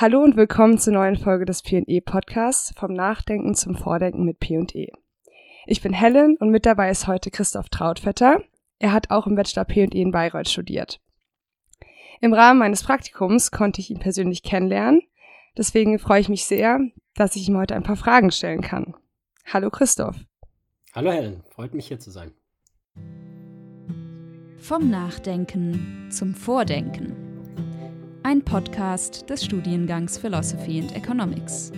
Hallo und willkommen zur neuen Folge des P&E Podcasts vom Nachdenken zum Vordenken mit P&E. Ich bin Helen und mit dabei ist heute Christoph Trautvetter. Er hat auch im Bachelor P&E in Bayreuth studiert. Im Rahmen meines Praktikums konnte ich ihn persönlich kennenlernen. Deswegen freue ich mich sehr, dass ich ihm heute ein paar Fragen stellen kann. Hallo Christoph. Hallo Helen, freut mich hier zu sein. Vom Nachdenken zum Vordenken. Ein Podcast des Studiengangs Philosophy and Economics.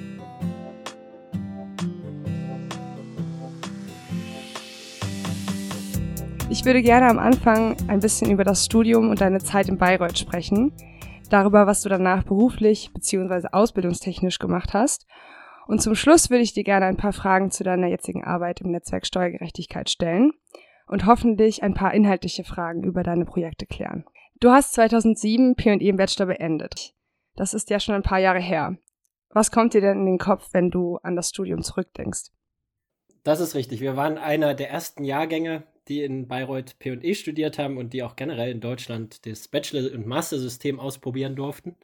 Ich würde gerne am Anfang ein bisschen über das Studium und deine Zeit in Bayreuth sprechen, darüber, was du danach beruflich bzw. ausbildungstechnisch gemacht hast. Und zum Schluss würde ich dir gerne ein paar Fragen zu deiner jetzigen Arbeit im Netzwerk Steuergerechtigkeit stellen und hoffentlich ein paar inhaltliche Fragen über deine Projekte klären. Du hast 2007 P&E im Bachelor beendet. Das ist ja schon ein paar Jahre her. Was kommt dir denn in den Kopf, wenn du an das Studium zurückdenkst? Das ist richtig. Wir waren einer der ersten Jahrgänge, die in Bayreuth P&E studiert haben und die auch generell in Deutschland das Bachelor- und Master-System ausprobieren durften.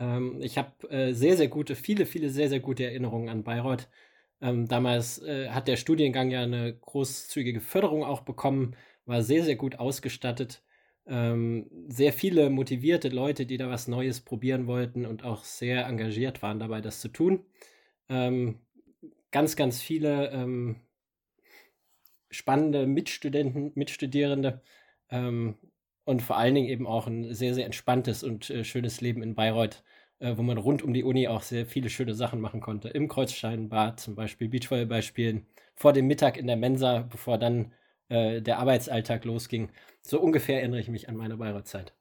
Ähm, ich habe äh, sehr, sehr gute, viele, viele sehr, sehr gute Erinnerungen an Bayreuth. Ähm, damals äh, hat der Studiengang ja eine großzügige Förderung auch bekommen, war sehr, sehr gut ausgestattet. Ähm, sehr viele motivierte Leute, die da was Neues probieren wollten und auch sehr engagiert waren dabei, das zu tun. Ähm, ganz, ganz viele ähm, spannende Mitstudenten, Mitstudierende ähm, und vor allen Dingen eben auch ein sehr, sehr entspanntes und äh, schönes Leben in Bayreuth äh, wo man rund um die Uni auch sehr viele schöne Sachen machen konnte. Im Kreuzsteinbad zum Beispiel Beachvolleyball spielen, vor dem Mittag in der Mensa, bevor dann äh, der Arbeitsalltag losging. So ungefähr erinnere ich mich an meine Bayreuth-Zeit.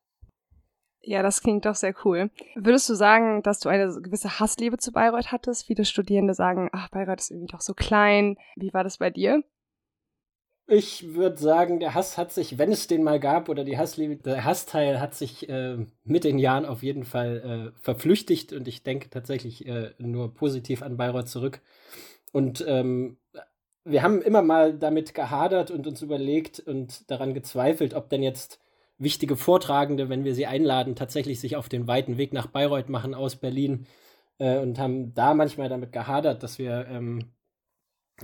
Ja, das klingt doch sehr cool. Würdest du sagen, dass du eine gewisse Hassliebe zu Bayreuth hattest? Viele Studierende sagen, ach, Bayreuth ist irgendwie doch so klein. Wie war das bei dir? Ich würde sagen, der Hass hat sich, wenn es den mal gab, oder die Hassliebe, der Hassteil hat sich äh, mit den Jahren auf jeden Fall äh, verflüchtigt und ich denke tatsächlich äh, nur positiv an Bayreuth zurück. Und ähm, wir haben immer mal damit gehadert und uns überlegt und daran gezweifelt, ob denn jetzt wichtige Vortragende, wenn wir sie einladen, tatsächlich sich auf den weiten Weg nach Bayreuth machen aus Berlin äh, und haben da manchmal damit gehadert, dass wir, ähm,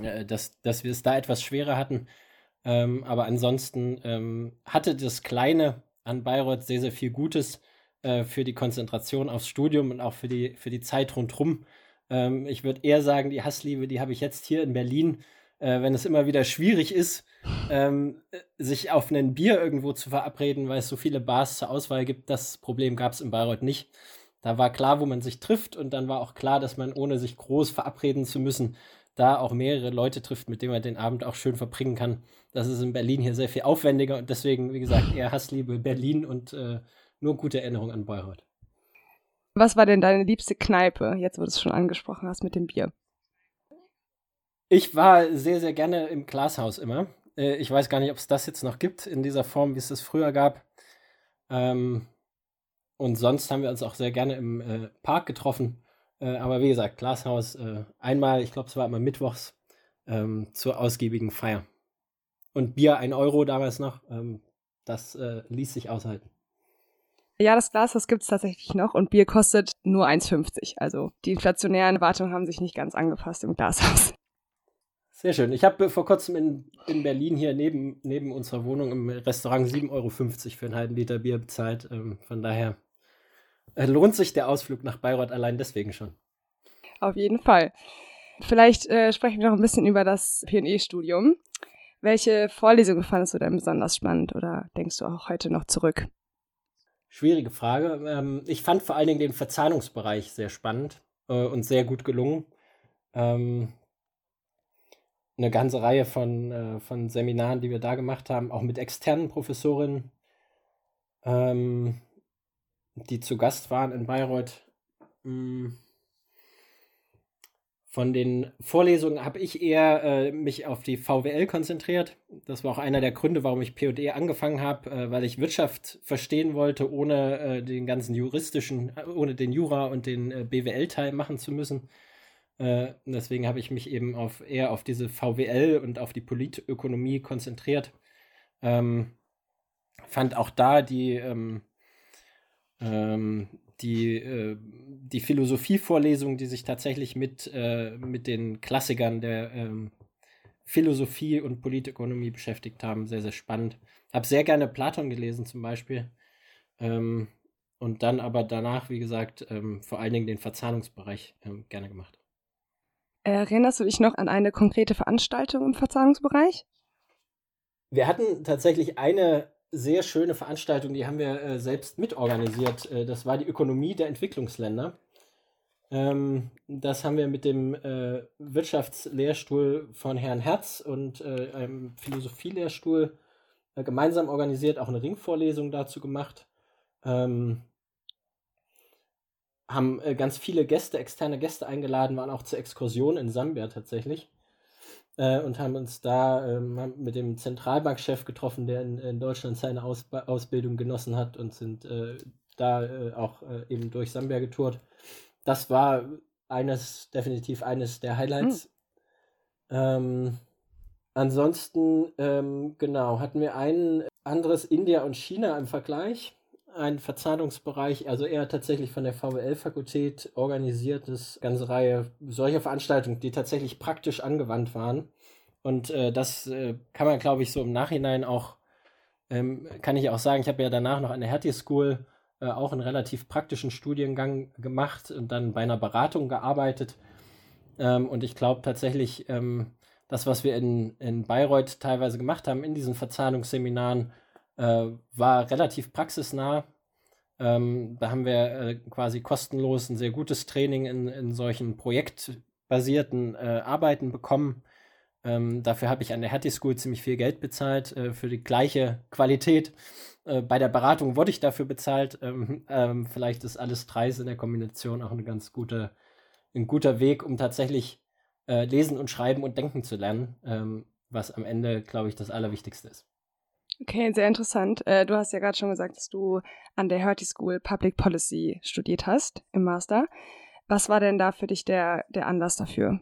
äh, dass, dass wir es da etwas schwerer hatten. Ähm, aber ansonsten ähm, hatte das Kleine an Bayreuth sehr, sehr viel Gutes äh, für die Konzentration aufs Studium und auch für die, für die Zeit rundherum. Ähm, ich würde eher sagen, die Hassliebe, die habe ich jetzt hier in Berlin, äh, wenn es immer wieder schwierig ist, ähm, sich auf ein Bier irgendwo zu verabreden, weil es so viele Bars zur Auswahl gibt. Das Problem gab es in Bayreuth nicht. Da war klar, wo man sich trifft und dann war auch klar, dass man ohne sich groß verabreden zu müssen, da auch mehrere Leute trifft, mit denen man den Abend auch schön verbringen kann. Das ist in Berlin hier sehr viel aufwendiger und deswegen, wie gesagt, eher Hassliebe Berlin und äh, nur gute Erinnerungen an Bayreuth. Was war denn deine liebste Kneipe, jetzt wo du es schon angesprochen hast mit dem Bier? Ich war sehr, sehr gerne im Glashaus immer. Äh, ich weiß gar nicht, ob es das jetzt noch gibt in dieser Form, wie es das früher gab. Ähm, und sonst haben wir uns auch sehr gerne im äh, Park getroffen. Äh, aber wie gesagt, Glashaus einmal, ich glaube, es war immer mittwochs ähm, zur ausgiebigen Feier. Und Bier ein Euro damals noch, ähm, das ließ sich aushalten. Ja, das Glashaus gibt es tatsächlich noch und Bier kostet nur 1,50. Also die inflationären Erwartungen haben sich nicht ganz angepasst im Glashaus. Sehr schön. Ich habe vor kurzem in, in Berlin hier neben, neben unserer Wohnung im Restaurant 7,50 Euro für einen halben Liter Bier bezahlt. Ähm, von daher äh, lohnt sich der Ausflug nach Bayreuth allein deswegen schon. Auf jeden Fall. Vielleicht äh, sprechen wir noch ein bisschen über das PE-Studium. Welche Vorlesungen fandest du denn besonders spannend oder denkst du auch heute noch zurück? Schwierige Frage. Ähm, ich fand vor allen Dingen den Verzahnungsbereich sehr spannend äh, und sehr gut gelungen. Ähm, eine ganze Reihe von, äh, von Seminaren, die wir da gemacht haben, auch mit externen Professorinnen. Ähm, die zu Gast waren in Bayreuth. Mm. Von den Vorlesungen habe ich eher äh, mich auf die VWL konzentriert. Das war auch einer der Gründe, warum ich PE angefangen habe, äh, weil ich Wirtschaft verstehen wollte, ohne äh, den ganzen juristischen, äh, ohne den Jura und den äh, BWL-Teil machen zu müssen. Äh, deswegen habe ich mich eben auf, eher auf diese VWL und auf die Politökonomie konzentriert. Ähm, fand auch da die ähm, ähm, die, äh, die Philosophievorlesungen, die sich tatsächlich mit, äh, mit den Klassikern der ähm, Philosophie und Politökonomie beschäftigt haben, sehr, sehr spannend. Habe sehr gerne Platon gelesen zum Beispiel. Ähm, und dann aber danach, wie gesagt, ähm, vor allen Dingen den Verzahnungsbereich ähm, gerne gemacht. Erinnerst du dich noch an eine konkrete Veranstaltung im Verzahnungsbereich? Wir hatten tatsächlich eine sehr schöne Veranstaltung, die haben wir äh, selbst mitorganisiert. Äh, das war die Ökonomie der Entwicklungsländer. Ähm, das haben wir mit dem äh, Wirtschaftslehrstuhl von Herrn Herz und äh, einem Philosophielehrstuhl äh, gemeinsam organisiert, auch eine Ringvorlesung dazu gemacht. Ähm, haben äh, ganz viele Gäste, externe Gäste eingeladen, waren auch zur Exkursion in Sambia tatsächlich äh, und haben uns da ähm, mit dem Zentralbankchef getroffen, der in, in Deutschland seine Aus Ausbildung genossen hat und sind äh, da äh, auch äh, eben durch Sambia getourt. Das war eines, definitiv eines der Highlights. Mhm. Ähm, ansonsten, ähm, genau, hatten wir ein anderes India und China im Vergleich ein Verzahnungsbereich, also eher tatsächlich von der VWL-Fakultät organisiertes, ganze Reihe solcher Veranstaltungen, die tatsächlich praktisch angewandt waren. Und äh, das äh, kann man, glaube ich, so im Nachhinein auch, ähm, kann ich auch sagen, ich habe ja danach noch an der Hertie School äh, auch einen relativ praktischen Studiengang gemacht und dann bei einer Beratung gearbeitet. Ähm, und ich glaube tatsächlich, ähm, das, was wir in, in Bayreuth teilweise gemacht haben in diesen Verzahnungsseminaren, äh, war relativ praxisnah. Ähm, da haben wir äh, quasi kostenlos ein sehr gutes Training in, in solchen projektbasierten äh, Arbeiten bekommen. Ähm, dafür habe ich an der Hattie School ziemlich viel Geld bezahlt äh, für die gleiche Qualität. Äh, bei der Beratung wurde ich dafür bezahlt. Ähm, ähm, vielleicht ist alles Preis in der Kombination auch eine ganz gute, ein guter Weg, um tatsächlich äh, lesen und schreiben und denken zu lernen, ähm, was am Ende, glaube ich, das Allerwichtigste ist. Okay, sehr interessant. Äh, du hast ja gerade schon gesagt, dass du an der Hertie School Public Policy studiert hast im Master. Was war denn da für dich der, der Anlass dafür?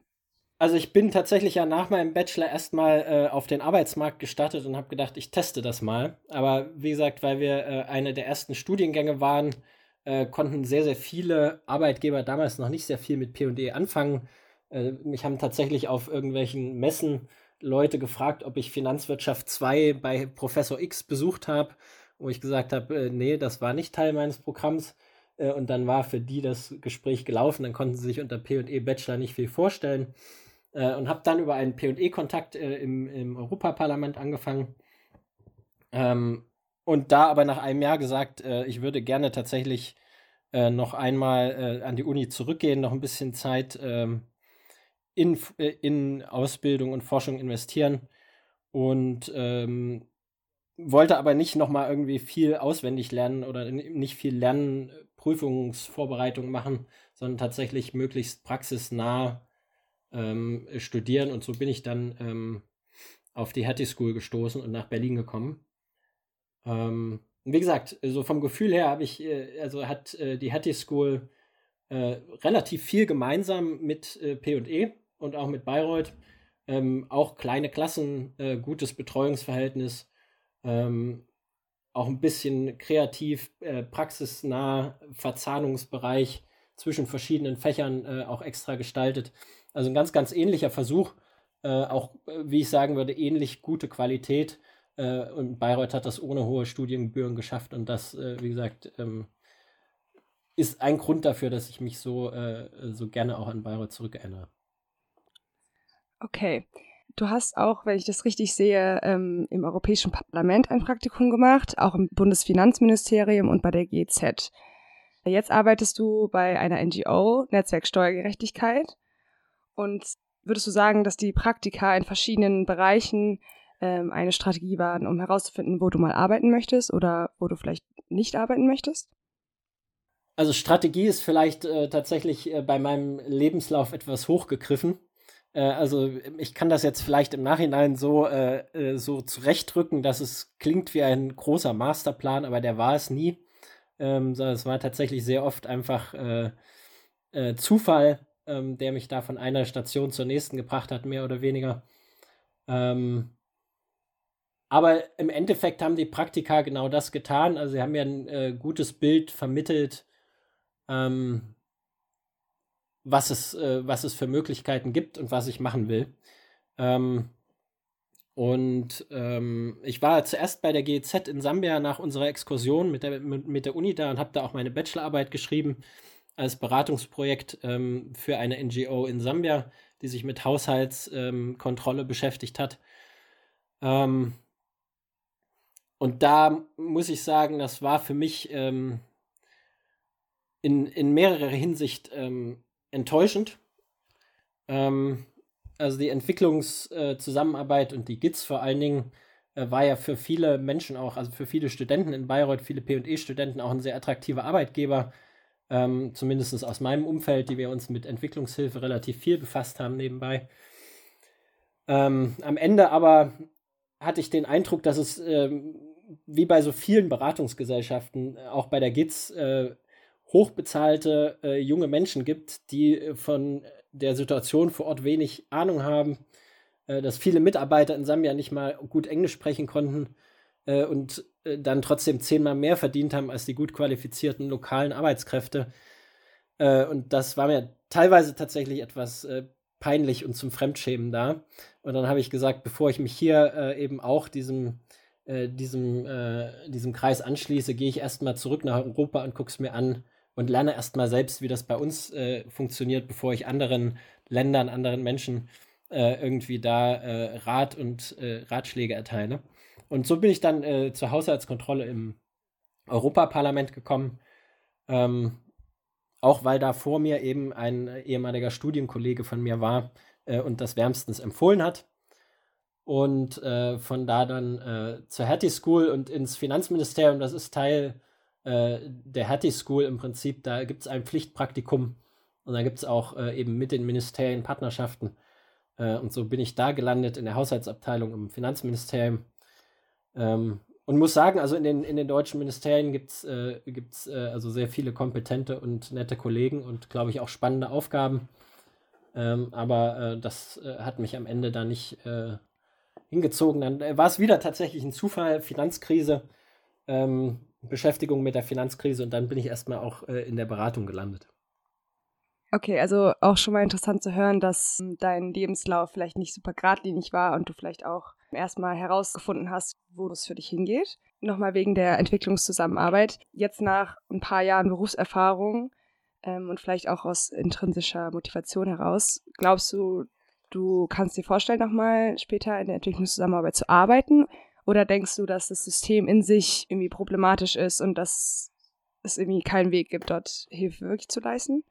Also ich bin tatsächlich ja nach meinem Bachelor erstmal äh, auf den Arbeitsmarkt gestartet und habe gedacht, ich teste das mal. Aber wie gesagt, weil wir äh, eine der ersten Studiengänge waren, äh, konnten sehr, sehr viele Arbeitgeber damals noch nicht sehr viel mit P&E anfangen. Äh, mich haben tatsächlich auf irgendwelchen Messen Leute gefragt, ob ich Finanzwirtschaft 2 bei Professor X besucht habe, wo ich gesagt habe, äh, nee, das war nicht Teil meines Programms. Äh, und dann war für die das Gespräch gelaufen, dann konnten sie sich unter P&E Bachelor nicht viel vorstellen. Äh, und habe dann über einen P&E-Kontakt äh, im, im Europaparlament angefangen. Ähm, und da aber nach einem Jahr gesagt, äh, ich würde gerne tatsächlich äh, noch einmal an die Uni zurückgehen, noch ein bisschen Zeit ähm, in, äh, in Ausbildung und Forschung investieren und ähm, wollte aber nicht nochmal irgendwie viel auswendig lernen oder nicht viel lernen, Prüfungsvorbereitung machen, sondern tatsächlich möglichst praxisnah ähm, studieren. Und so bin ich dann ähm, auf die Hattie School gestoßen und nach Berlin gekommen. Ähm, wie gesagt, so vom Gefühl her habe ich, äh, also hat äh, die Hattie School äh, relativ viel gemeinsam mit äh, und auch mit Bayreuth. Ähm, auch kleine Klassen, äh, gutes Betreuungsverhältnis, ähm, auch ein bisschen kreativ, äh, praxisnah, Verzahnungsbereich zwischen verschiedenen Fächern äh, auch extra gestaltet. Also ein ganz, ganz ähnlicher Versuch, äh, auch, äh, wie ich sagen würde, ähnlich gute Qualität. Äh, und Bayreuth hat das ohne hohe Studiengebühren geschafft und das, wie gesagt, ähm, ist ein Grund dafür, dass ich mich so, so gerne auch an Bayreuth zurückerinnere. Okay. Du hast auch, wenn ich das richtig sehe, ähm, im Europäischen Parlament ein Praktikum gemacht, auch im Bundesfinanzministerium und bei der GZ. Jetzt arbeitest du bei einer NGO, Netzwerk Steuergerechtigkeit. Und würdest du sagen, dass die Praktika in verschiedenen Bereichen ähm, eine Strategie waren, um herauszufinden, wo du mal arbeiten möchtest oder wo du vielleicht nicht arbeiten möchtest? Also Strategie ist vielleicht äh, tatsächlich äh, bei meinem Lebenslauf etwas hochgegriffen. Äh, also ich kann das jetzt vielleicht im Nachhinein so, äh, äh, so zurechtdrücken, dass es klingt wie ein großer Masterplan, aber der war es nie. Ähm, sondern es war tatsächlich sehr oft einfach äh, äh, Zufall, ähm, der mich da von einer Station zur nächsten gebracht hat, mehr oder weniger. Ähm, aber im Endeffekt haben die Praktika genau das getan. Also sie haben mir ein äh, gutes Bild vermittelt, ähm, was es, äh, was es für Möglichkeiten gibt und was ich machen will. Ähm, und ähm, ich war zuerst bei der GEZ in Sambia nach unserer Exkursion mit der, mit, mit der Uni da und habe da auch meine Bachelorarbeit geschrieben als Beratungsprojekt ähm, für eine NGO in Sambia, die sich mit Haushaltskontrolle ähm, beschäftigt hat. Ähm, und da muss ich sagen, das war für mich ähm, in, in mehrerer Hinsicht ähm, enttäuschend. Ähm, also die Entwicklungszusammenarbeit äh, und die GITS vor allen Dingen äh, war ja für viele Menschen auch, also für viele Studenten in Bayreuth, viele PE-Studenten auch ein sehr attraktiver Arbeitgeber. Ähm, zumindest aus meinem Umfeld, die wir uns mit Entwicklungshilfe relativ viel befasst haben nebenbei. Ähm, am Ende aber hatte ich den Eindruck, dass es ähm, wie bei so vielen Beratungsgesellschaften, äh, auch bei der GITS, äh, hochbezahlte äh, junge Menschen gibt, die äh, von der Situation vor Ort wenig Ahnung haben, äh, dass viele Mitarbeiter in Sambia nicht mal gut Englisch sprechen konnten äh, und dann trotzdem zehnmal mehr verdient haben als die gut qualifizierten lokalen Arbeitskräfte. und das war mir teilweise tatsächlich etwas peinlich und zum Fremdschämen da. Und dann habe ich gesagt, bevor ich mich hier eben auch diesem äh, diesem, äh, diesem Kreis anschließe, gehe ich erstmal zurück nach Europa und gucke es mir an und lerne erstmal selbst, wie das bei uns äh, funktioniert, bevor ich anderen Ländern, anderen Menschen äh, irgendwie da äh, Rat und äh, Ratschläge erteile. Und so bin ich dann zur Haushaltskontrolle im Europaparlament gekommen. Ähm, auch weil da vor mir eben ein ehemaliger Studienkollege von mir war und das wärmstens empfohlen hat und äh, von da dann äh, zur Hattie School und ins Finanzministerium. Das ist Teil äh, der Hattie School im Prinzip. Da gibt es ein Pflichtpraktikum und da gibt es auch äh, eben mit den Ministerien Partnerschaften. Äh, und so bin ich da gelandet in der Haushaltsabteilung im Finanzministerium. Ähm, und muss sagen, also in den, in den deutschen Ministerien gibt es äh, gibt's, äh, also sehr viele kompetente und nette Kollegen und glaube ich auch spannende Aufgaben. Ähm, aber äh, das hat mich am Ende da nicht hingezogen. Dann war es wieder tatsächlich ein Zufall, Finanzkrise, ähm, Beschäftigung mit der Finanzkrise und dann bin ich erstmal auch äh, in der Beratung gelandet. Okay, also auch schon mal interessant zu hören, dass dein Lebenslauf vielleicht nicht super geradlinig war und du vielleicht auch erstmal herausgefunden hast, wo es für dich hingeht. Nochmal wegen der Entwicklungszusammenarbeit. Jetzt nach ein paar Jahren Berufserfahrung ähm, und vielleicht auch aus intrinsischer Motivation heraus, glaubst du, du kannst dir vorstellen, nochmal später in der Entwicklungszusammenarbeit zu arbeiten? Oder denkst du, dass das System in sich irgendwie problematisch ist und dass es irgendwie keinen Weg gibt, dort Hilfe wirklich zu leisten?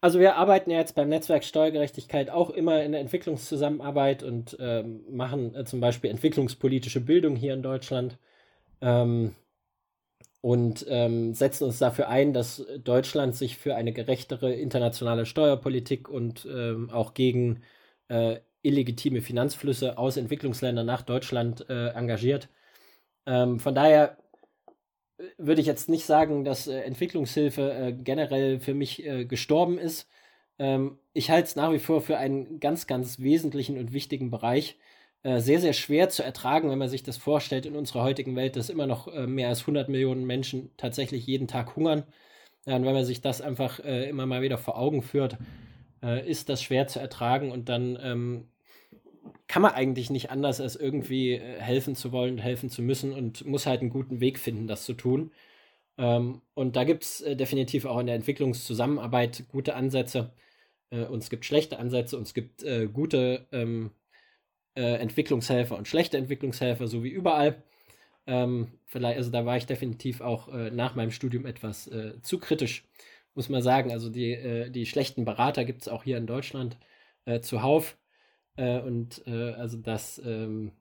Also wir arbeiten ja jetzt beim Netzwerk Steuergerechtigkeit auch immer in der Entwicklungszusammenarbeit und ähm, machen äh, zum Beispiel entwicklungspolitische Bildung hier in Deutschland. Ähm, und ähm, setzen uns dafür ein, dass Deutschland sich für eine gerechtere internationale Steuerpolitik und ähm, auch gegen äh, illegitime Finanzflüsse aus Entwicklungsländern nach Deutschland äh, engagiert. Ähm, von daher äh, würde ich jetzt nicht sagen, dass äh, Entwicklungshilfe äh, generell für mich äh, gestorben ist. Ähm, ich halte es nach wie vor für einen ganz, ganz wesentlichen und wichtigen Bereich, äh, sehr, sehr schwer zu ertragen, wenn man sich das vorstellt in unserer heutigen Welt, dass immer noch mehr als 100 Millionen Menschen tatsächlich jeden Tag hungern. Ja, und wenn man sich das einfach immer mal wieder vor Augen führt, äh, ist das schwer zu ertragen und dann ähm, kann man eigentlich nicht anders, als irgendwie äh, helfen zu wollen, helfen zu müssen und muss halt einen guten Weg finden, das zu tun. Ähm, und da gibt es definitiv auch in der Entwicklungszusammenarbeit gute Ansätze. und es gibt schlechte Ansätze und es gibt gute ähm, äh, Entwicklungshelfer und schlechte Entwicklungshelfer, so wie überall. Ähm, vielleicht, also da war ich definitiv auch äh, nach meinem Studium etwas äh, zu kritisch, muss man sagen. Also die, äh, die schlechten Berater gibt es auch hier in Deutschland äh, zuhauf. Äh, und äh, also das ähm,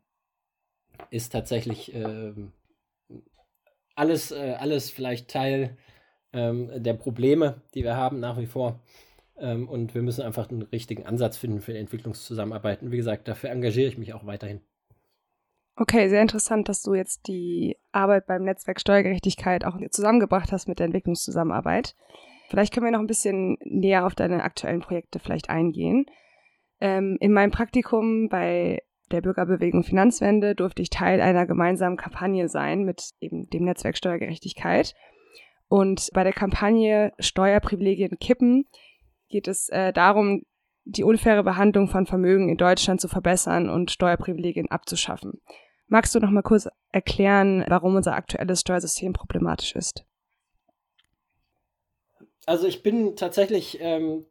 ist tatsächlich ähm, alles, alles vielleicht Teil ähm, der Probleme, die wir haben nach wie vor. Ähm, und wir müssen einfach einen richtigen Ansatz finden für die Entwicklungszusammenarbeit. Und wie gesagt, dafür engagiere ich mich auch weiterhin. Okay, sehr interessant, dass du jetzt die Arbeit beim Netzwerk Steuergerechtigkeit auch zusammengebracht hast mit der Entwicklungszusammenarbeit. Vielleicht können wir noch ein bisschen näher auf deine aktuellen Projekte vielleicht eingehen. Ähm, in meinem Praktikum bei der Bürgerbewegung Finanzwende durfte ich Teil einer gemeinsamen Kampagne sein mit eben dem Netzwerk Steuergerechtigkeit. Und bei der Kampagne Steuerprivilegien kippen geht es äh, darum, die unfaire Behandlung von Vermögen in Deutschland zu verbessern und Steuerprivilegien abzuschaffen. Magst du noch mal kurz erklären, warum unser aktuelles Steuersystem problematisch ist? Also ich bin tatsächlich ähm,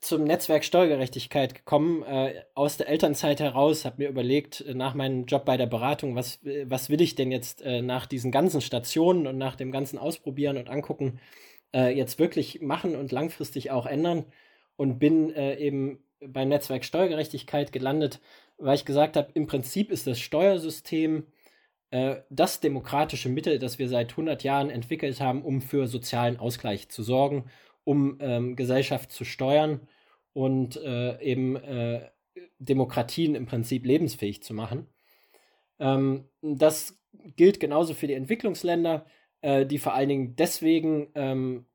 zum Netzwerk Steuergerechtigkeit gekommen, äh, aus der Elternzeit heraus, habe mir überlegt, äh, nach meinem Job bei der Beratung, was, äh, was will ich denn jetzt äh, nach diesen ganzen Stationen und nach dem ganzen Ausprobieren und Angucken äh, jetzt wirklich machen und langfristig auch ändern? Und bin äh, eben beim Netzwerk Steuergerechtigkeit gelandet, weil ich gesagt habe, im Prinzip ist das Steuersystem das demokratische Mittel, das wir seit 100 Jahren entwickelt haben, um für sozialen Ausgleich zu sorgen um ähm, Gesellschaft zu steuern und äh, eben äh, Demokratien im Prinzip lebensfähig zu machen. Ähm, das gilt genauso für die Entwicklungsländer, äh, die vor allen Dingen deswegen ähm,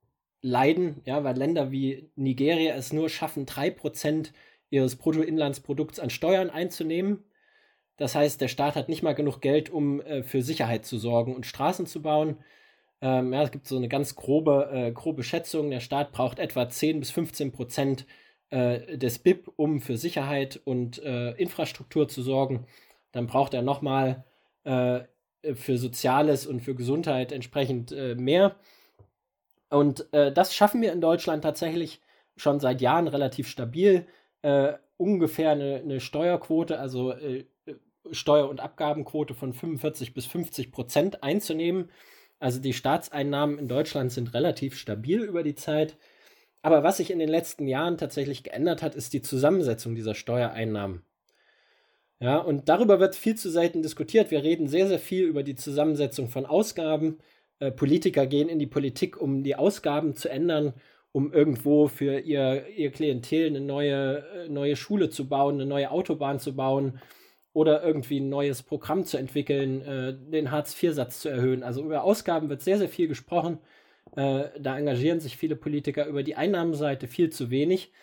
leiden, ja, weil Länder wie Nigeria es nur schaffen, 3% ihres Bruttoinlandsprodukts an Steuern einzunehmen. Das heißt, der Staat hat nicht mal genug Geld, um äh, für Sicherheit zu sorgen und Straßen zu bauen. Ähm, ja, es gibt so eine ganz grobe, äh, grobe Schätzung. Der Staat braucht etwa 10 bis 15 Prozent äh, des BIP, um für Sicherheit und äh, Infrastruktur zu sorgen. Dann braucht er nochmal äh, für Soziales und für Gesundheit entsprechend äh, mehr. Und äh, das schaffen wir in Deutschland tatsächlich schon seit Jahren relativ stabil. ungefähr eine, eine, Steuerquote, also Steuer- und Abgabenquote von 45 bis 50 Prozent einzunehmen. Also die Staatseinnahmen in Deutschland sind relativ stabil über die Zeit. Aber was sich in den letzten Jahren tatsächlich geändert hat, ist die Zusammensetzung dieser Steuereinnahmen. Ja, und darüber wird viel zu selten diskutiert. Wir reden sehr, sehr viel über die Zusammensetzung von Ausgaben. Äh, Politiker gehen in die Politik, um die Ausgaben zu ändern, um irgendwo für ihr, ihr Klientel eine neue, äh, neue Schule zu bauen, eine neue Autobahn zu bauen, oder irgendwie ein neues Programm zu entwickeln, äh, den Hartz-IV-Satz zu erhöhen. Also über Ausgaben wird sehr, sehr viel gesprochen. Äh, da engagieren sich viele Politiker über die Einnahmenseite viel zu wenig.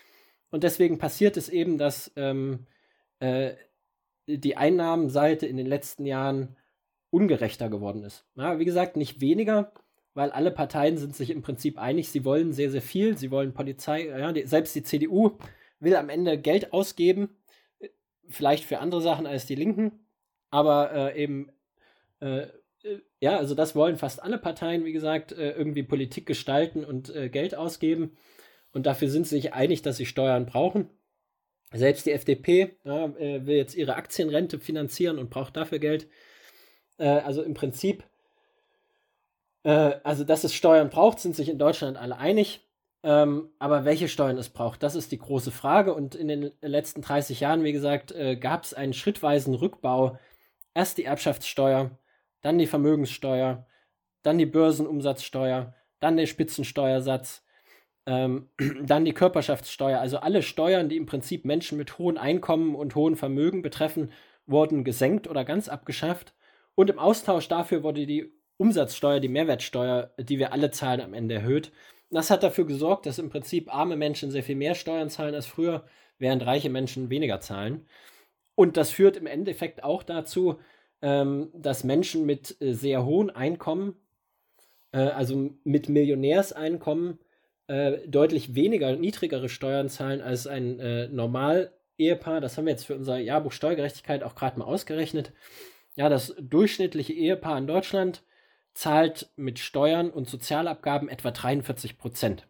Und deswegen passiert es eben, dass ähm, äh, die Einnahmenseite in den letzten Jahren ungerechter geworden ist. Ja, wie gesagt, nicht weniger, weil alle Parteien sind sich im Prinzip einig, sie wollen sehr, sehr viel, sie wollen Polizei, ja, die, selbst die CDU will am Ende Geld ausgeben vielleicht für andere Sachen als die Linken, aber äh, eben, äh, äh, ja, also das wollen fast alle Parteien, wie gesagt, äh, irgendwie Politik gestalten und äh, Geld ausgeben. Und dafür sind sie sich einig, dass sie Steuern brauchen. Selbst die FDP ja, will jetzt ihre Aktienrente finanzieren und braucht dafür Geld. also im Prinzip, also dass es Steuern braucht, sind sich in Deutschland alle einig. Ähm, aber welche Steuern es braucht, das ist die große Frage. Und in den letzten 30 Jahren, wie gesagt, äh, gab es einen schrittweisen Rückbau. Erst die Erbschaftssteuer, dann die Vermögenssteuer, dann die Börsenumsatzsteuer, dann der Spitzensteuersatz, ähm, dann die Körperschaftssteuer. Also alle Steuern, die im Prinzip Menschen mit hohen Einkommen und hohen Vermögen betreffen, wurden gesenkt oder ganz abgeschafft. Und im Austausch dafür wurde die Umsatzsteuer, die Mehrwertsteuer, die wir alle zahlen, am Ende erhöht. Das hat dafür gesorgt, dass im Prinzip arme Menschen sehr viel mehr Steuern zahlen als früher, während reiche Menschen weniger zahlen. Und das führt im Endeffekt auch dazu, ähm, dass Menschen mit äh, sehr hohen Einkommen, äh, also mit Millionärseinkommen, äh, deutlich weniger, niedrigere Steuern zahlen als ein äh, Normal-Ehepaar. Das haben wir jetzt für unser Jahrbuch Steuergerechtigkeit auch gerade mal ausgerechnet. Ja, das durchschnittliche Ehepaar in Deutschland zahlt mit Steuern und Sozialabgaben etwa 43 Prozent.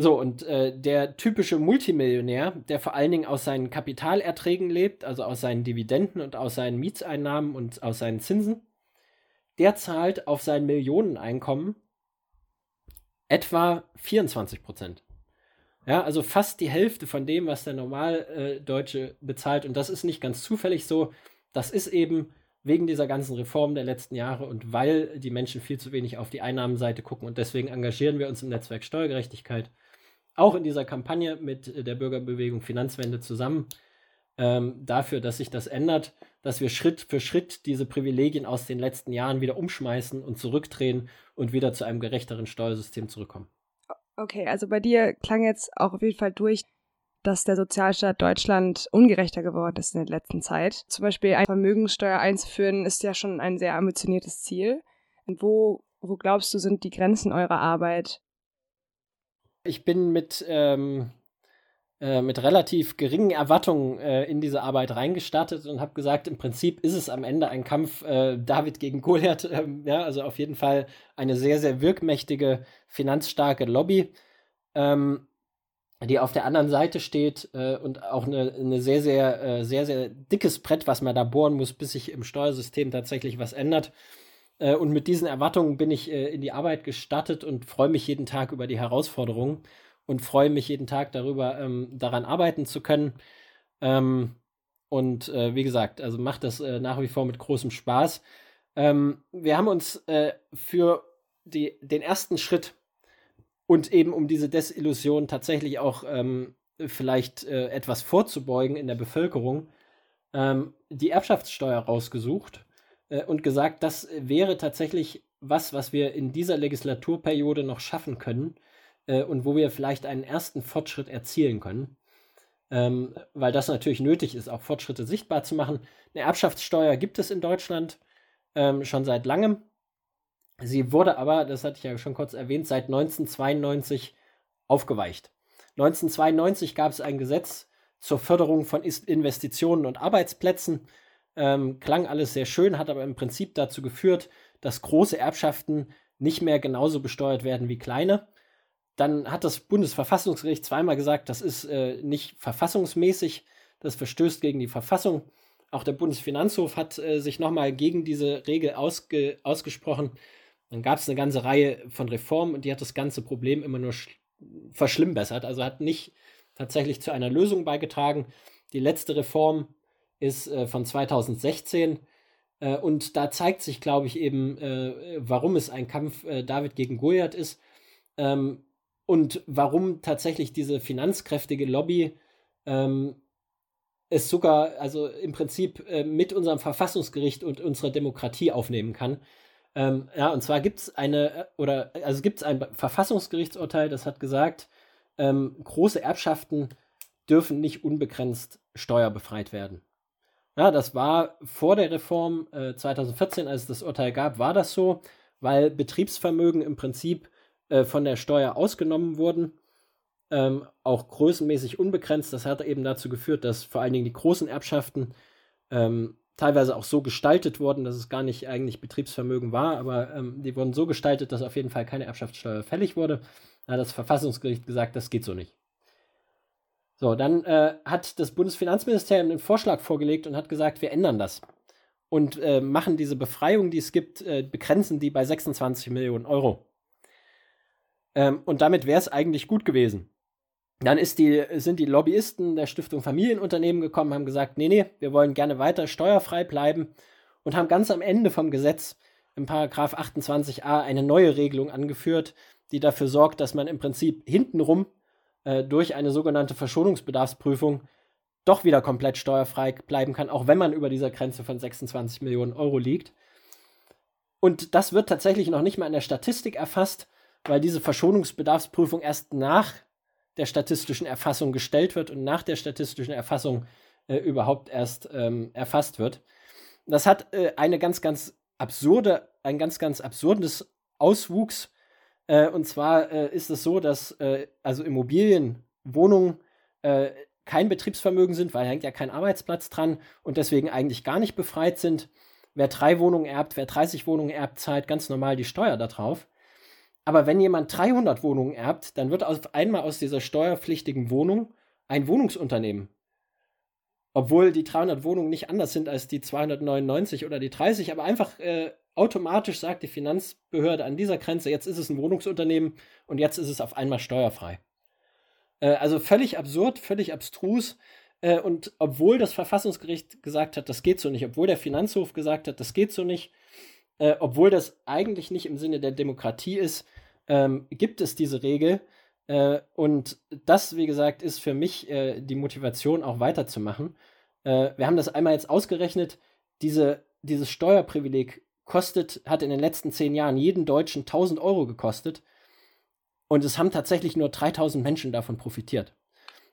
So, und äh, der typische Multimillionär, der vor allen Dingen aus seinen Kapitalerträgen lebt, also aus seinen Dividenden und aus seinen Mietseinnahmen und aus seinen Zinsen, der zahlt auf sein Millioneneinkommen etwa 24 Prozent. Ja, also fast die Hälfte von dem, was der Normaldeutsche äh, bezahlt. Und das ist nicht ganz zufällig so. Das ist eben wegen dieser ganzen Reformen der letzten Jahre und weil die Menschen viel zu wenig auf die Einnahmenseite gucken. Und deswegen engagieren wir uns im Netzwerk Steuergerechtigkeit auch in dieser Kampagne mit der Bürgerbewegung Finanzwende zusammen ähm, dafür, dass sich das ändert, dass wir Schritt für Schritt diese Privilegien aus den letzten Jahren wieder umschmeißen und zurückdrehen und wieder zu einem gerechteren Steuersystem zurückkommen. Okay, also bei dir klang jetzt auch auf jeden Fall durch, dass der Sozialstaat Deutschland ungerechter geworden ist in der letzten Zeit. Zum Beispiel eine Vermögenssteuer einzuführen, ist ja schon ein sehr ambitioniertes Ziel. Wo, wo glaubst du, sind die Grenzen eurer Arbeit? Ich bin mit, ähm, äh, mit relativ geringen Erwartungen äh, in diese Arbeit reingestartet und habe gesagt, im Prinzip ist es am Ende ein Kampf äh, David gegen Goliath. Ähm, ja, also auf jeden Fall eine sehr, sehr wirkmächtige, finanzstarke Lobby. Ähm, die auf der anderen Seite steht äh, und auch eine, eine sehr, sehr, äh, sehr, sehr dickes Brett, was man da bohren muss, bis sich im Steuersystem tatsächlich was ändert. Äh, und mit diesen Erwartungen bin ich äh, in die Arbeit gestartet und freue mich jeden Tag über die Herausforderungen und freue mich jeden Tag darüber, ähm, daran arbeiten zu können. Ähm, und äh, wie gesagt, also macht das äh, nach wie vor mit großem Spaß. Ähm, wir haben uns für die, den ersten Schritt und eben um diese Desillusion tatsächlich auch ähm, vielleicht äh, etwas vorzubeugen in der Bevölkerung, ähm, die Erbschaftssteuer rausgesucht äh, und gesagt, das wäre tatsächlich was, was wir in dieser Legislaturperiode noch schaffen können äh, und wo wir vielleicht einen ersten Fortschritt erzielen können. Ähm, weil das natürlich nötig ist, auch Fortschritte sichtbar zu machen. Eine Erbschaftssteuer gibt es in Deutschland ähm, schon seit langem. Sie wurde aber, das hatte ich ja schon kurz erwähnt, seit 1992 aufgeweicht. 1992 gab es ein Gesetz zur Förderung von Investitionen und Arbeitsplätzen. Ähm, klang alles sehr schön, hat aber im Prinzip dazu geführt, dass große Erbschaften nicht mehr genauso besteuert werden wie kleine. Dann hat das Bundesverfassungsgericht zweimal gesagt, das ist äh, nicht verfassungsmäßig, das verstößt gegen die Verfassung. Auch der Bundesfinanzhof hat äh, sich nochmal gegen diese Regel ausge ausgesprochen. Dann gab es eine ganze Reihe von Reformen und die hat das ganze Problem immer nur verschlimmbessert. Also hat nicht tatsächlich zu einer Lösung beigetragen. Die letzte Reform ist äh, von 2016 äh, und da zeigt sich, glaube ich, eben, äh, warum es ein Kampf äh, David gegen Goliath ist ähm, und warum tatsächlich diese finanzkräftige Lobby ähm, es sogar, also im Prinzip äh, mit unserem Verfassungsgericht und unserer Demokratie aufnehmen kann. Ähm, ja, und zwar gibt es eine, äh, oder also gibt es ein Verfassungsgerichtsurteil, das hat gesagt, ähm, große Erbschaften dürfen nicht unbegrenzt steuerbefreit werden. Ja, das war vor der Reform äh, 2014, als es das Urteil gab, war das so, weil Betriebsvermögen im Prinzip äh, von der Steuer ausgenommen wurden, ähm, auch größenmäßig unbegrenzt. Das hat eben dazu geführt, dass vor allen Dingen die großen Erbschaften ähm, teilweise auch so gestaltet worden, dass es gar nicht eigentlich Betriebsvermögen war, aber ähm, die wurden so gestaltet, dass auf jeden Fall keine Erbschaftssteuer fällig wurde. Da hat das Verfassungsgericht gesagt, das geht so nicht. So, dann äh, hat das Bundesfinanzministerium einen Vorschlag vorgelegt und hat gesagt, wir ändern das und äh, machen diese Befreiung, die es gibt, äh, begrenzen die bei 26 Millionen Euro. Ähm, und damit wäre es eigentlich gut gewesen. Dann die, sind die Lobbyisten der Stiftung Familienunternehmen gekommen, haben gesagt, nee, nee, wir wollen gerne weiter steuerfrei bleiben und haben ganz am Ende vom Gesetz im Paragraph 28a eine neue Regelung angeführt, die dafür sorgt, dass man im Prinzip hintenrum äh, durch eine sogenannte Verschonungsbedarfsprüfung doch wieder komplett steuerfrei bleiben kann, auch wenn man über dieser Grenze von 26 Millionen Euro liegt. Und das wird tatsächlich noch nicht mal in der Statistik erfasst, weil diese Verschonungsbedarfsprüfung erst nach der statistischen Erfassung gestellt wird und nach der statistischen Erfassung äh, überhaupt erst ähm, erfasst wird. Das hat äh, eine ganz, ganz absurde, ein ganz, ganz absurdes Auswuchs. Äh, und zwar äh, ist es so, dass äh, also Immobilien, Wohnungen äh, kein Betriebsvermögen sind, weil da hängt ja kein Arbeitsplatz dran und deswegen eigentlich gar nicht befreit sind. Wer drei Wohnungen erbt, wer 30 Wohnungen erbt, zahlt ganz normal die Steuer darauf. Aber wenn jemand 300 Wohnungen erbt, dann wird auf einmal aus dieser steuerpflichtigen Wohnung ein Wohnungsunternehmen. Obwohl die 300 Wohnungen nicht anders sind als die 299 oder die 30, aber einfach äh, automatisch sagt die Finanzbehörde an dieser Grenze, jetzt ist es ein Wohnungsunternehmen und jetzt ist es auf einmal steuerfrei. Äh, also völlig absurd, völlig abstrus. Äh, und obwohl das Verfassungsgericht gesagt hat, das geht so nicht, obwohl der Finanzhof gesagt hat, das geht so nicht, äh, obwohl das eigentlich nicht im Sinne der Demokratie ist, ähm, gibt es diese Regel. Äh, und das, wie gesagt, ist für mich äh, die Motivation, auch weiterzumachen. Äh, wir haben das einmal jetzt ausgerechnet. Diese, dieses Steuerprivileg kostet, hat in den letzten zehn Jahren jeden Deutschen 1000 Euro gekostet. Und es haben tatsächlich nur 3000 Menschen davon profitiert.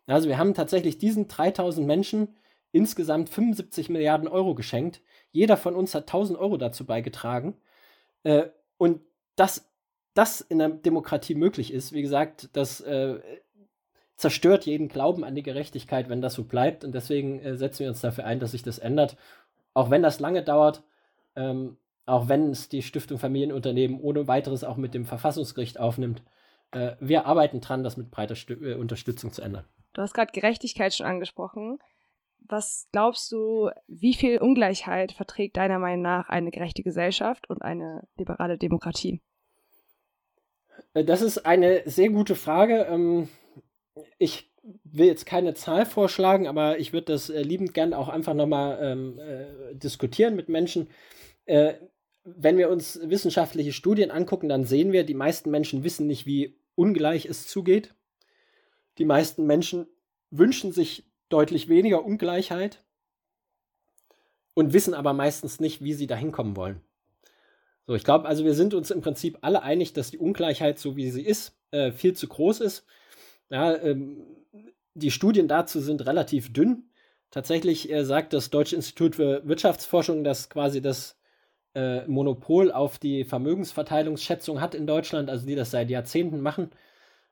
Also wir haben tatsächlich diesen 3000 Menschen insgesamt 75 Milliarden Euro geschenkt. Jeder von uns hat 1000 Euro dazu beigetragen. Äh, und das das in einer Demokratie möglich ist, wie gesagt, das äh, zerstört jeden Glauben an die Gerechtigkeit, wenn das so bleibt. Und deswegen äh, setzen wir uns dafür ein, dass sich das ändert. Auch wenn das lange dauert, ähm, auch wenn es die Stiftung Familienunternehmen ohne weiteres auch mit dem Verfassungsgericht aufnimmt. Äh, wir arbeiten dran, das mit breiter St äh, Unterstützung zu ändern. Du hast gerade Gerechtigkeit schon angesprochen. Was glaubst du, wie viel Ungleichheit verträgt deiner Meinung nach eine gerechte Gesellschaft und eine liberale Demokratie? Äh, das ist eine sehr gute Frage. Ähm, ich will jetzt keine Zahl vorschlagen, aber ich würde das äh, liebend gern auch einfach nochmal ähm, äh, diskutieren mit Menschen. Wenn wir uns wissenschaftliche Studien angucken, dann sehen wir, die meisten Menschen wissen nicht, wie ungleich es zugeht. Die meisten Menschen wünschen sich deutlich weniger Ungleichheit und wissen aber meistens nicht, wie sie dahin kommen wollen. So, ich glaube, also wir sind uns im Prinzip alle einig, dass die Ungleichheit, so wie sie ist, äh, viel zu groß ist. Ja, ähm, die Studien dazu sind relativ dünn. Tatsächlich äh, sagt das Deutsche Institut für Wirtschaftsforschung, dass quasi das äh, Monopol auf die Vermögensverteilungsschätzung hat in Deutschland, also die das seit Jahrzehnten machen.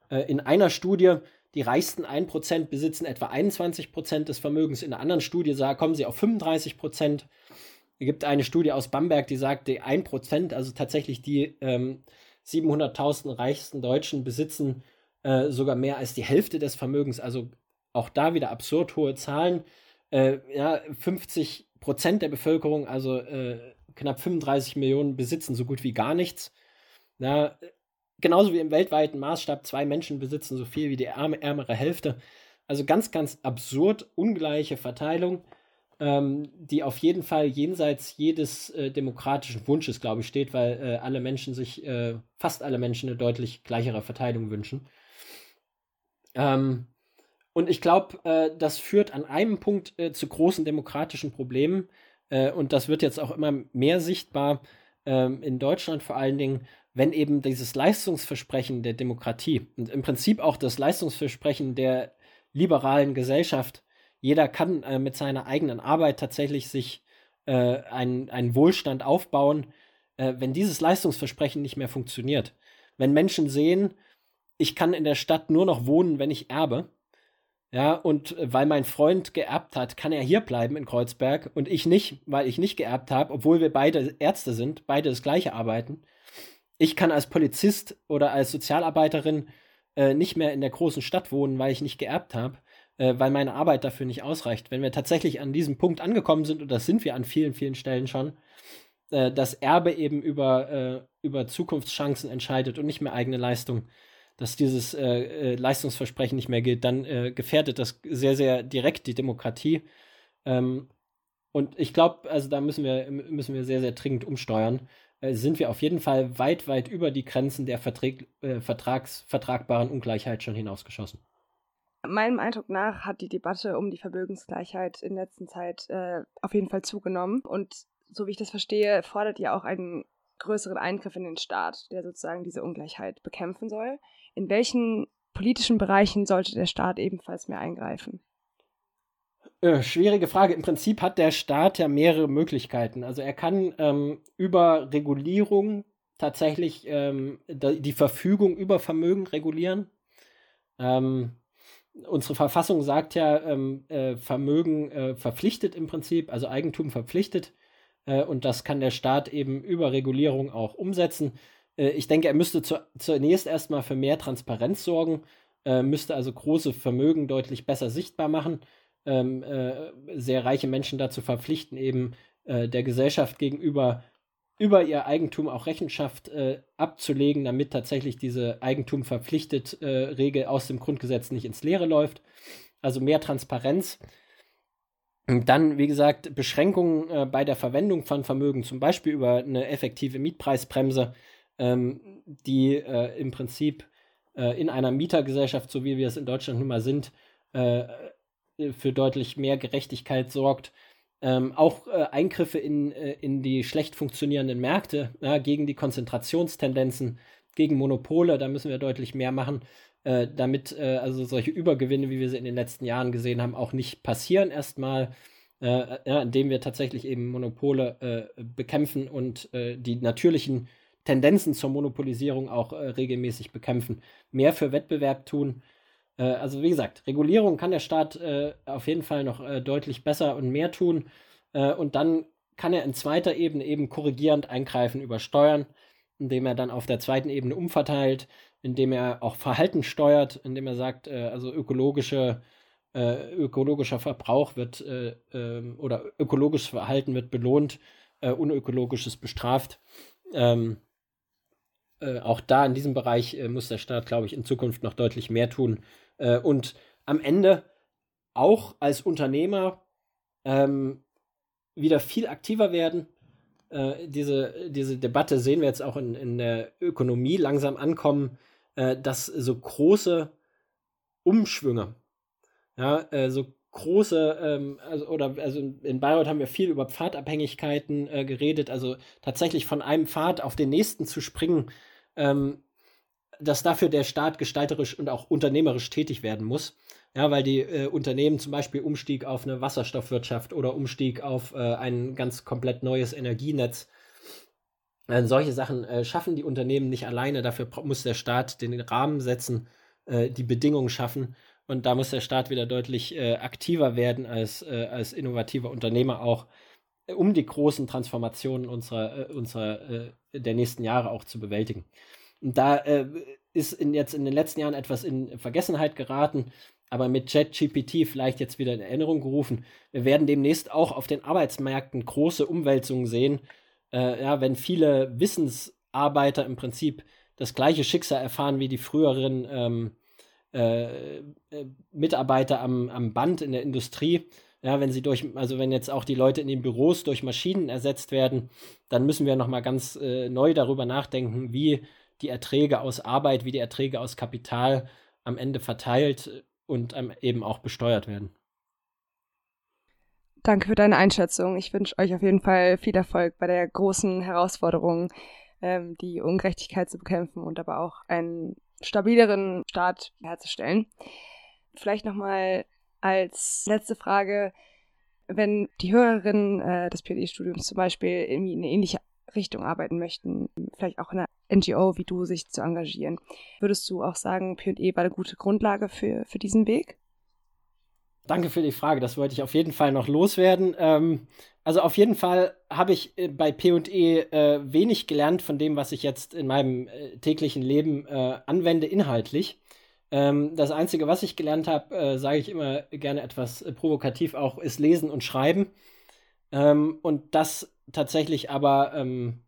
Äh, in einer Studie, die reichsten 1% besitzen etwa 21% des Vermögens. In einer anderen Studie kommen sie auf 35%. Es gibt eine Studie aus Bamberg, die sagt, die 1%, also tatsächlich die ähm, 700.000 reichsten Deutschen besitzen äh, sogar mehr als die Hälfte des Vermögens. Also auch da wieder absurd hohe Zahlen. Äh, ja, 50 Prozent der Bevölkerung, also äh, knapp 35 Millionen, besitzen so gut wie gar nichts. Ja, genauso wie im weltweiten Maßstab, zwei Menschen besitzen so viel wie die ärme, ärmere Hälfte. Also ganz, ganz absurd ungleiche Verteilung, ähm, die auf jeden Fall jenseits jedes äh, demokratischen Wunsches, glaube ich, steht, weil äh, alle Menschen sich, äh, fast alle Menschen eine deutlich gleichere Verteilung wünschen. Ähm, und ich glaube, äh, das führt an einem Punkt äh, zu großen demokratischen Problemen. Äh, und das wird jetzt auch immer mehr sichtbar ähm, in Deutschland vor allen Dingen, wenn eben dieses Leistungsversprechen der Demokratie und im Prinzip auch das Leistungsversprechen der liberalen Gesellschaft, jeder kann äh, mit seiner eigenen Arbeit tatsächlich sich äh, einen, einen Wohlstand aufbauen, äh, wenn dieses Leistungsversprechen nicht mehr funktioniert. Wenn Menschen sehen, ich kann in der Stadt nur noch wohnen, wenn ich erbe. Ja, und äh, weil mein Freund geerbt hat, kann er hier bleiben in Kreuzberg und ich nicht, weil ich nicht geerbt habe, obwohl wir beide Ärzte sind, beide das gleiche arbeiten. Ich kann als Polizist oder als Sozialarbeiterin äh, nicht mehr in der großen Stadt wohnen, weil ich nicht geerbt habe, äh, weil meine Arbeit dafür nicht ausreicht. Wenn wir tatsächlich an diesem Punkt angekommen sind, und das sind wir an vielen, vielen Stellen schon, äh, dass Erbe eben über, äh, über Zukunftschancen entscheidet und nicht mehr eigene Leistung, dass dieses äh, äh, Leistungsversprechen nicht mehr gilt, dann äh, gefährdet das sehr, sehr direkt die Demokratie. Ähm, und ich glaube, also da müssen wir, müssen wir sehr, sehr dringend umsteuern. Äh, sind wir auf jeden Fall weit, weit über die Grenzen der Verträg, äh, Vertrags, vertragbaren Ungleichheit schon hinausgeschossen. Meinem Eindruck nach hat die Debatte um die Vermögensgleichheit in letzter Zeit äh, auf jeden Fall zugenommen. Und so wie ich das verstehe, fordert ihr auch einen größeren Eingriff in den Staat, der sozusagen diese Ungleichheit bekämpfen soll. In welchen politischen Bereichen sollte der Staat ebenfalls mehr eingreifen? Äh, schwierige Frage. Im Prinzip hat der Staat ja mehrere Möglichkeiten. Also er kann ähm, über Regulierung tatsächlich ähm, die Verfügung über Vermögen regulieren. Ähm, unsere Verfassung sagt ja, ähm, äh, Vermögen äh, verpflichtet im Prinzip, also Eigentum verpflichtet. Äh, und das kann der Staat eben über Regulierung auch umsetzen. Äh, ich denke, er müsste zu, zunächst erstmal für mehr Transparenz sorgen, äh, müsste also große Vermögen deutlich besser sichtbar machen, ähm, äh, sehr reiche Menschen dazu verpflichten, eben der Gesellschaft gegenüber über ihr Eigentum auch Rechenschaft äh, abzulegen, damit tatsächlich diese Eigentum verpflichtet Regel aus dem Grundgesetz nicht ins Leere läuft. Also mehr Transparenz. Dann, wie gesagt, Beschränkungen äh, bei der Verwendung von Vermögen, zum Beispiel über eine effektive Mietpreisbremse, ähm, die äh, im Prinzip äh, in einer Mietergesellschaft, so wie wir es in Deutschland nun mal sind, äh, für deutlich mehr Gerechtigkeit sorgt. Ähm, auch äh, Eingriffe in, äh, in die schlecht funktionierenden Märkte, ja, gegen die Konzentrationstendenzen, gegen Monopole, da müssen wir deutlich mehr machen. Äh, damit äh, also solche Übergewinne, wie wir sie in den letzten Jahren gesehen haben, auch nicht passieren erstmal, äh, ja, indem wir tatsächlich eben Monopole äh, bekämpfen und die natürlichen Tendenzen zur Monopolisierung auch regelmäßig bekämpfen, mehr für Wettbewerb tun. Äh, also wie gesagt, Regulierung kann der Staat äh, auf jeden Fall noch äh, deutlich besser und mehr tun. Äh, und dann kann er in zweiter Ebene eben korrigierend eingreifen über Steuern, indem er dann auf der zweiten Ebene umverteilt, indem er auch Verhalten steuert, indem er sagt, äh, also ökologische ökologischer Verbrauch wird ähm, oder ökologisches Verhalten wird belohnt, unökologisches bestraft. Ähm, äh, auch da in diesem Bereich äh, muss der Staat, glaube ich, in Zukunft noch deutlich mehr tun. Äh, und am Ende auch als Unternehmer ähm, wieder viel aktiver werden. Äh, diese, diese Debatte sehen wir jetzt auch in, in der Ökonomie langsam ankommen, äh, dass so große Umschwünge, ja, äh, so große, ähm, also, oder also in Bayreuth haben wir viel über Pfadabhängigkeiten äh, geredet, also tatsächlich von einem Pfad auf den nächsten zu springen, ähm, dass dafür der Staat gestalterisch und auch unternehmerisch tätig werden muss. Ja, weil die äh, Unternehmen zum Beispiel Umstieg auf eine Wasserstoffwirtschaft oder Umstieg auf äh, ein ganz komplett neues Energienetz. Äh, solche Sachen äh, schaffen die Unternehmen nicht alleine. Dafür muss der Staat den Rahmen setzen, äh, die Bedingungen schaffen. Und da muss der Staat wieder deutlich äh, aktiver werden als, als innovativer Unternehmer auch, um die großen Transformationen unserer, unserer der nächsten Jahre auch zu bewältigen. Und da äh, ist in, jetzt in den letzten Jahren etwas in Vergessenheit geraten, aber mit ChatGPT vielleicht jetzt wieder in Erinnerung gerufen. Wir werden demnächst auch auf den Arbeitsmärkten große Umwälzungen sehen, äh, ja, wenn viele Wissensarbeiter im Prinzip das gleiche Schicksal erfahren wie die früheren ähm, äh, äh Mitarbeiter am, am Band in der Industrie, ja, wenn sie durch, also wenn jetzt auch die Leute in den Büros durch Maschinen ersetzt werden, dann müssen wir nochmal ganz äh, neu darüber nachdenken, wie die Erträge aus Arbeit, wie die Erträge aus Kapital am Ende verteilt und eben auch besteuert werden. Danke für deine Einschätzung. Ich wünsche euch auf jeden Fall viel Erfolg bei der großen Herausforderung, ähm, die Ungerechtigkeit zu bekämpfen und aber auch einen stabileren Staat herzustellen. Vielleicht nochmal als letzte Frage, wenn die Hörerinnen äh, des PhD-Studiums zum Beispiel in eine ähnliche Richtung arbeiten möchten, vielleicht auch in einer NGO wie du sich zu engagieren, würdest du auch sagen, PE war eine gute Grundlage für, für diesen Weg? Danke für die Frage, das wollte ich auf jeden Fall noch loswerden. Ähm, also auf jeden Fall habe ich äh, bei P&E äh, wenig gelernt von dem, was ich jetzt in meinem äh, täglichen Leben äh, anwende inhaltlich. Ähm, das Einzige, was ich gelernt habe, äh, sage ich immer gerne etwas äh, provokativ auch, ist Lesen und Schreiben. Ähm, und das tatsächlich aber ähm,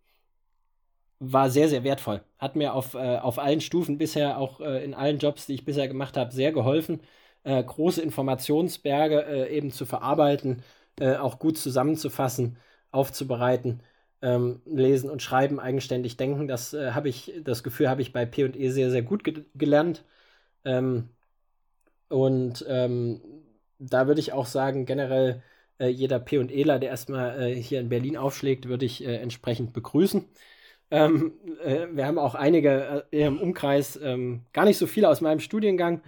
war sehr, sehr wertvoll. Hat mir auf, äh, auf allen Stufen bisher, auch äh, in allen Jobs, die ich bisher gemacht habe, sehr geholfen, äh, große Informationsberge äh, eben zu verarbeiten, auch gut zusammenzufassen, aufzubereiten. Ähm, lesen und schreiben, eigenständig denken, das habe ich, das Gefühl habe ich bei P&E sehr, sehr gut ge gelernt. Ähm, und ähm, da würde ich auch sagen, generell äh, jeder P und Eler, der erstmal äh, hier in Berlin aufschlägt, würde ich äh, entsprechend begrüßen. Ähm, äh, wir haben auch einige äh, im Umkreis, ähm, gar nicht so viele aus meinem Studiengang,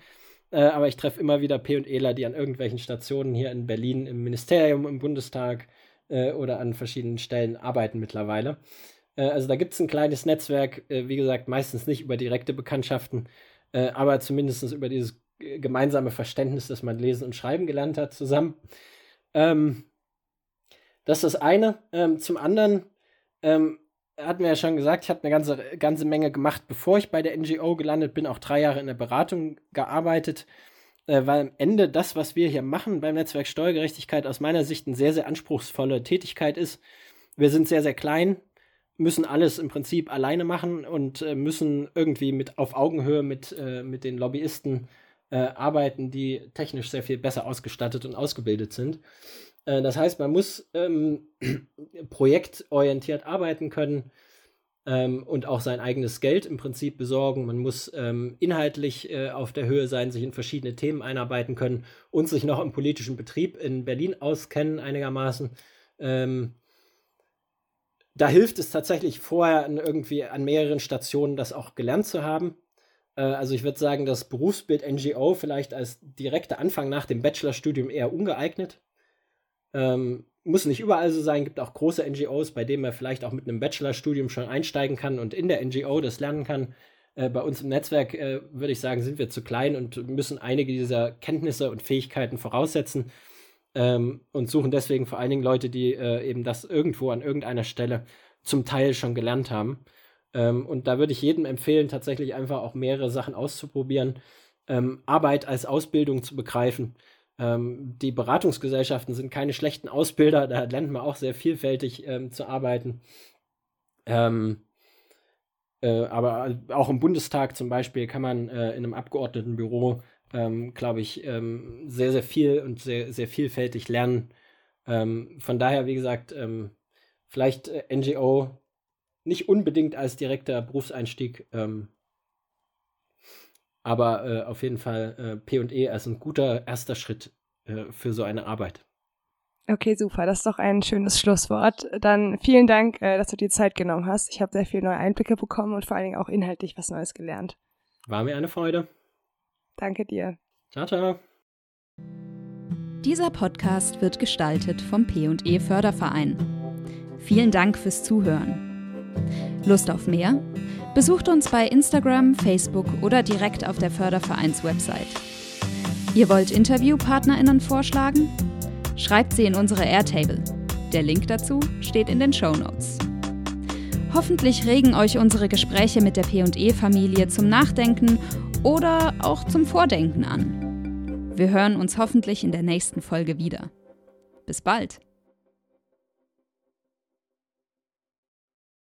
äh, aber ich treffe immer wieder P und Eler, die an irgendwelchen Stationen hier in Berlin im Ministerium, im Bundestag oder an verschiedenen Stellen arbeiten mittlerweile. also da gibt es ein kleines Netzwerk, wie gesagt, meistens nicht über direkte Bekanntschaften, aber zumindest über dieses gemeinsame Verständnis, dass man lesen und schreiben gelernt hat, zusammen. Ähm, das ist das eine. Ähm, zum anderen ähm, hat mir ja schon gesagt, ich habe eine ganze, ganze Menge gemacht, bevor ich bei der NGO gelandet bin, auch drei Jahre in der Beratung gearbeitet, äh, weil am Ende das, was wir hier machen beim Netzwerk Steuergerechtigkeit, aus meiner Sicht eine sehr, sehr anspruchsvolle Tätigkeit ist. Wir sind sehr, sehr klein, müssen alles im Prinzip alleine machen und äh, müssen irgendwie mit auf Augenhöhe mit, äh, mit den Lobbyisten äh, arbeiten, die technisch sehr viel besser ausgestattet und ausgebildet sind. Äh, das heißt, man muss ähm, projektorientiert arbeiten können ähm, und auch sein eigenes Geld im Prinzip besorgen. Man muss ähm, inhaltlich äh, auf der Höhe sein, sich in verschiedene Themen einarbeiten können und sich noch im politischen Betrieb in Berlin auskennen einigermaßen. Ähm, da hilft es tatsächlich vorher irgendwie an mehreren Stationen das auch gelernt zu haben. Äh, also ich würde sagen, das Berufsbild NGO vielleicht als direkter Anfang nach dem Bachelorstudium eher ungeeignet. Ähm, muss nicht überall so sein, gibt auch große NGOs, bei denen man vielleicht auch mit einem Bachelorstudium schon einsteigen kann und in der NGO das lernen kann. Äh, bei uns im Netzwerk äh, würde ich sagen, sind wir zu klein und müssen einige dieser Kenntnisse und Fähigkeiten voraussetzen ähm, und suchen deswegen vor allen Dingen Leute, die äh, eben das irgendwo an irgendeiner Stelle zum Teil schon gelernt haben. Ähm, und da würde ich jedem empfehlen, tatsächlich einfach auch mehrere Sachen auszuprobieren, ähm, Arbeit als Ausbildung zu begreifen ähm, die Beratungsgesellschaften sind keine schlechten Ausbilder, da lernt man auch sehr vielfältig ähm, zu arbeiten. Ähm, äh, aber auch im Bundestag zum Beispiel kann man äh, in einem Abgeordnetenbüro, ähm, glaube ich, ähm, sehr, sehr viel und sehr, sehr vielfältig lernen. Ähm, von daher, wie gesagt, vielleicht äh, NGO nicht unbedingt als direkter Berufseinstieg, aber äh, auf jeden Fall äh, PE als ein guter erster Schritt äh, für so eine Arbeit. Okay, super. Das ist doch ein schönes Schlusswort. Dann vielen Dank, äh, dass du dir Zeit genommen hast. Ich habe sehr viele neue Einblicke bekommen und vor allen Dingen auch inhaltlich was Neues gelernt. War mir eine Freude. Danke dir. Ciao, ciao. Dieser Podcast wird gestaltet vom P&E Förderverein. Vielen Dank fürs Zuhören. Lust auf mehr? Besucht uns bei Instagram, Facebook oder direkt auf der Fördervereins-Website. Ihr wollt InterviewpartnerInnen vorschlagen? Schreibt sie in unsere Airtable. Der Link dazu steht in den Show Notes. Hoffentlich regen euch unsere Gespräche mit der PE-Familie zum Nachdenken oder auch zum Vordenken an. Wir hören uns hoffentlich in der nächsten Folge wieder. Bis bald!